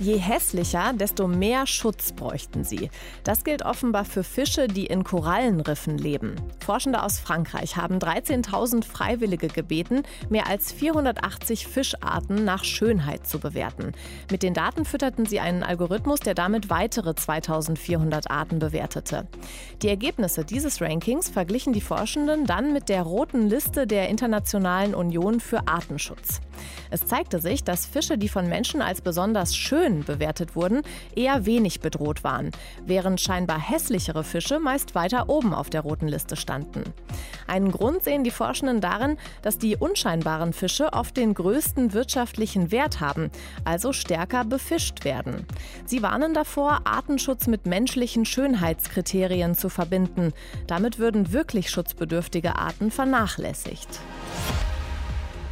Je hässlicher, desto mehr Schutz bräuchten sie. Das gilt offenbar für Fische, die in Korallenriffen leben. Forschende aus Frankreich haben 13.000 Freiwillige gebeten, mehr als 480 Fischarten nach Schönheit zu bewerten. Mit den Daten fütterten sie einen Algorithmus, der damit weitere 2.400 Arten bewertete. Die Ergebnisse dieses Rankings verglichen die Forschenden dann mit der roten Liste der Internationalen Union für Artenschutz. Es zeigte sich, dass Fische, die von Menschen als besonders schön bewertet wurden, eher wenig bedroht waren, während scheinbar hässlichere Fische meist weiter oben auf der roten Liste standen. Einen Grund sehen die Forschenden darin, dass die unscheinbaren Fische oft den größten wirtschaftlichen Wert haben, also stärker befischt werden. Sie warnen davor, Artenschutz mit menschlichen Schönheitskriterien zu verbinden. Damit würden wirklich schutzbedürftige Arten vernachlässigt.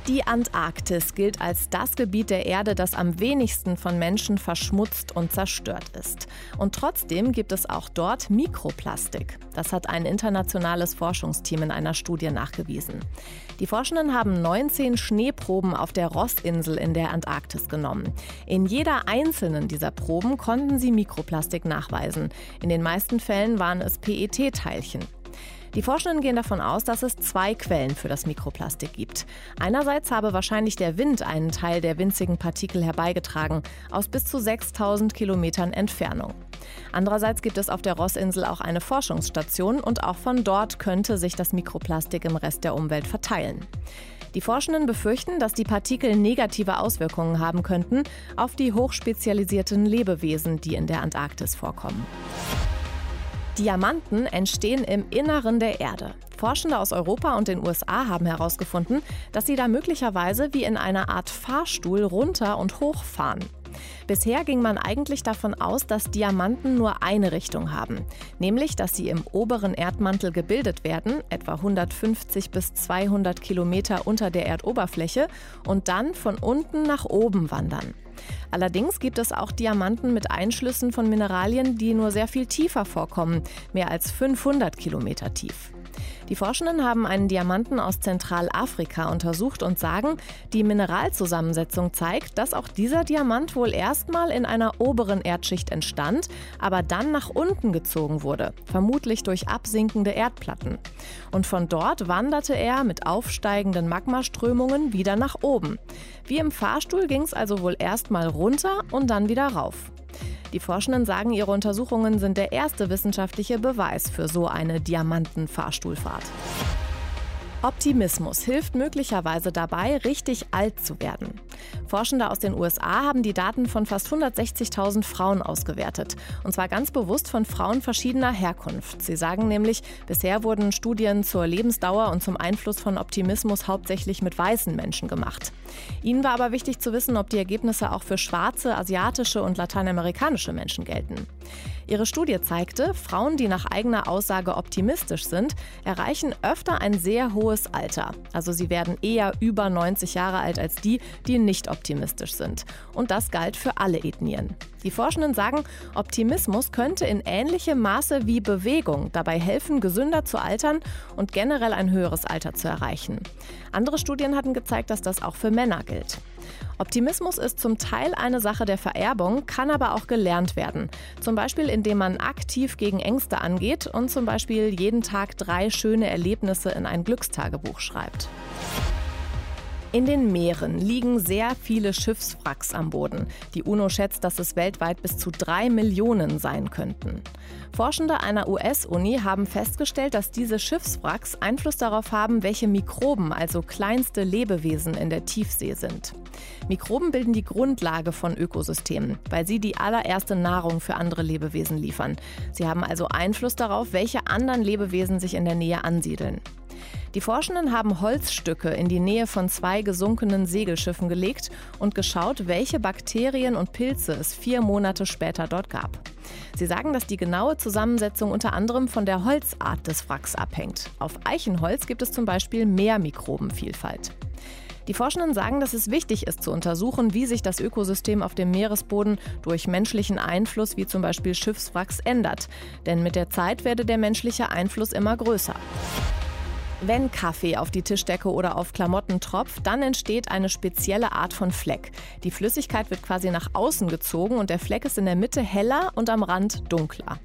Die Antarktis gilt als das Gebiet der Erde, das am wenigsten von Menschen verschmutzt und zerstört ist. Und trotzdem gibt es auch dort Mikroplastik. Das hat ein internationales Forschungsteam in einer Studie nachgewiesen. Die Forschenden haben 19 Schneeproben auf der Rossinsel in der Antarktis genommen. In jeder einzelnen dieser Proben konnten sie Mikroplastik nachweisen. In den meisten Fällen waren es PET-Teilchen. Die Forschenden gehen davon aus, dass es zwei Quellen für das Mikroplastik gibt. Einerseits habe wahrscheinlich der Wind einen Teil der winzigen Partikel herbeigetragen, aus bis zu 6000 Kilometern Entfernung. Andererseits gibt es auf der Rossinsel auch eine Forschungsstation und auch von dort könnte sich das Mikroplastik im Rest der Umwelt verteilen. Die Forschenden befürchten, dass die Partikel negative Auswirkungen haben könnten auf die hochspezialisierten Lebewesen, die in der Antarktis vorkommen. Diamanten entstehen im Inneren der Erde. Forschende aus Europa und den USA haben herausgefunden, dass sie da möglicherweise wie in einer Art Fahrstuhl runter und hoch fahren. Bisher ging man eigentlich davon aus, dass Diamanten nur eine Richtung haben, nämlich dass sie im oberen Erdmantel gebildet werden, etwa 150 bis 200 Kilometer unter der Erdoberfläche, und dann von unten nach oben wandern. Allerdings gibt es auch Diamanten mit Einschlüssen von Mineralien, die nur sehr viel tiefer vorkommen, mehr als 500 Kilometer tief. Die Forschenden haben einen Diamanten aus Zentralafrika untersucht und sagen, die Mineralzusammensetzung zeigt, dass auch dieser Diamant wohl erstmal in einer oberen Erdschicht entstand, aber dann nach unten gezogen wurde, vermutlich durch absinkende Erdplatten. Und von dort wanderte er mit aufsteigenden Magmaströmungen wieder nach oben. Wie im Fahrstuhl ging es also wohl erstmal runter und dann wieder rauf. Die Forschenden sagen, ihre Untersuchungen sind der erste wissenschaftliche Beweis für so eine Diamantenfahrstuhlfahrt. Optimismus hilft möglicherweise dabei, richtig alt zu werden. Forschende aus den USA haben die Daten von fast 160.000 Frauen ausgewertet. Und zwar ganz bewusst von Frauen verschiedener Herkunft. Sie sagen nämlich, bisher wurden Studien zur Lebensdauer und zum Einfluss von Optimismus hauptsächlich mit weißen Menschen gemacht. Ihnen war aber wichtig zu wissen, ob die Ergebnisse auch für schwarze, asiatische und lateinamerikanische Menschen gelten. Ihre Studie zeigte, Frauen, die nach eigener Aussage optimistisch sind, erreichen öfter ein sehr hohes Alter. Also sie werden eher über 90 Jahre alt als die, die nicht optimistisch sind. Und das galt für alle Ethnien. Die Forschenden sagen, Optimismus könnte in ähnlichem Maße wie Bewegung dabei helfen, gesünder zu altern und generell ein höheres Alter zu erreichen. Andere Studien hatten gezeigt, dass das auch für Männer gilt. Optimismus ist zum Teil eine Sache der Vererbung, kann aber auch gelernt werden. Zum Beispiel, indem man aktiv gegen Ängste angeht und zum Beispiel jeden Tag drei schöne Erlebnisse in ein Glückstagebuch schreibt. In den Meeren liegen sehr viele Schiffswracks am Boden. Die UNO schätzt, dass es weltweit bis zu drei Millionen sein könnten. Forschende einer US-Uni haben festgestellt, dass diese Schiffswracks Einfluss darauf haben, welche Mikroben, also kleinste Lebewesen in der Tiefsee sind. Mikroben bilden die Grundlage von Ökosystemen, weil sie die allererste Nahrung für andere Lebewesen liefern. Sie haben also Einfluss darauf, welche anderen Lebewesen sich in der Nähe ansiedeln. Die Forschenden haben Holzstücke in die Nähe von zwei gesunkenen Segelschiffen gelegt und geschaut, welche Bakterien und Pilze es vier Monate später dort gab. Sie sagen, dass die genaue Zusammensetzung unter anderem von der Holzart des Wracks abhängt. Auf Eichenholz gibt es zum Beispiel mehr Mikrobenvielfalt. Die Forschenden sagen, dass es wichtig ist zu untersuchen, wie sich das Ökosystem auf dem Meeresboden durch menschlichen Einfluss wie zum Beispiel Schiffswracks ändert. Denn mit der Zeit werde der menschliche Einfluss immer größer. Wenn Kaffee auf die Tischdecke oder auf Klamotten tropft, dann entsteht eine spezielle Art von Fleck. Die Flüssigkeit wird quasi nach außen gezogen und der Fleck ist in der Mitte heller und am Rand dunkler.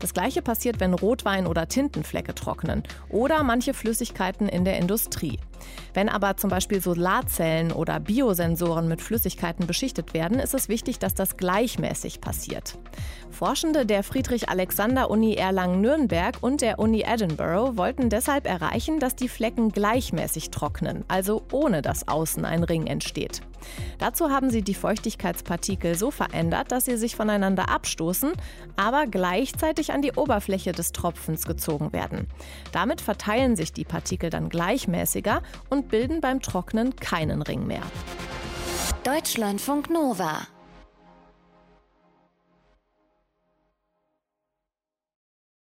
Das gleiche passiert, wenn Rotwein oder Tintenflecke trocknen oder manche Flüssigkeiten in der Industrie. Wenn aber zum Beispiel Solarzellen oder Biosensoren mit Flüssigkeiten beschichtet werden, ist es wichtig, dass das gleichmäßig passiert. Forschende der Friedrich-Alexander-Uni Erlangen-Nürnberg und der Uni Edinburgh wollten deshalb erreichen, dass die Flecken gleichmäßig trocknen, also ohne dass außen ein Ring entsteht. Dazu haben sie die Feuchtigkeitspartikel so verändert, dass sie sich voneinander abstoßen, aber gleichzeitig an die Oberfläche des Tropfens gezogen werden. Damit verteilen sich die Partikel dann gleichmäßiger und bilden beim Trocknen keinen Ring mehr. Deutschlandfunk Nova